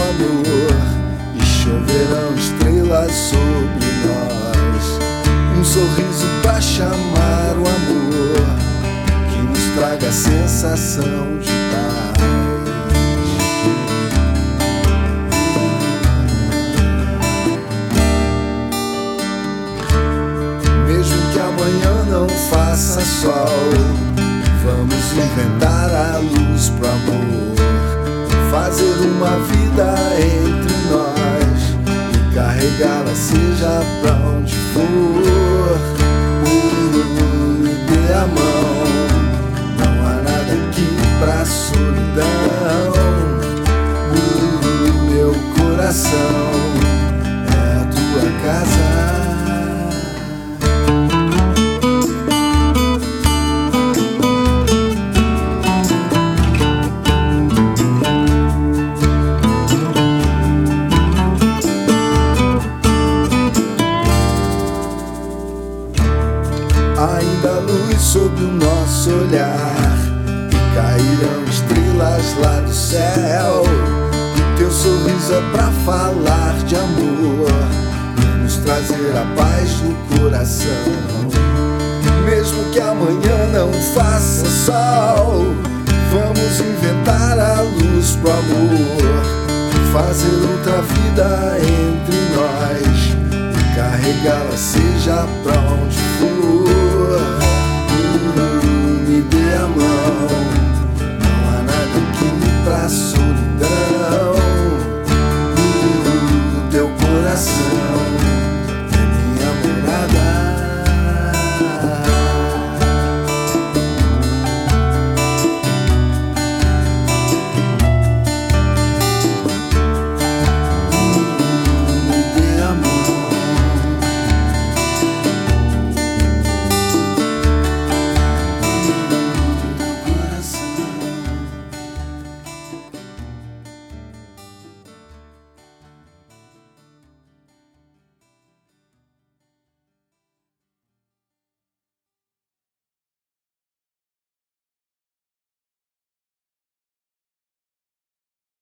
amor e choverão estrelas sobre nós. Um sorriso pra chamar o amor que nos traga a sensação de paz. Mesmo que amanhã não faça sol, vamos inventar a luz pro amor fazer uma vida entre nós e carregá-la seja pra onde for. Há luz sob o nosso olhar e cairão estrelas lá do céu. E teu sorriso é pra falar de amor e nos trazer a paz do coração. Mesmo que amanhã não faça sol, vamos inventar a luz pro amor, fazer outra vida entre nós e carregá-la seja pra onde.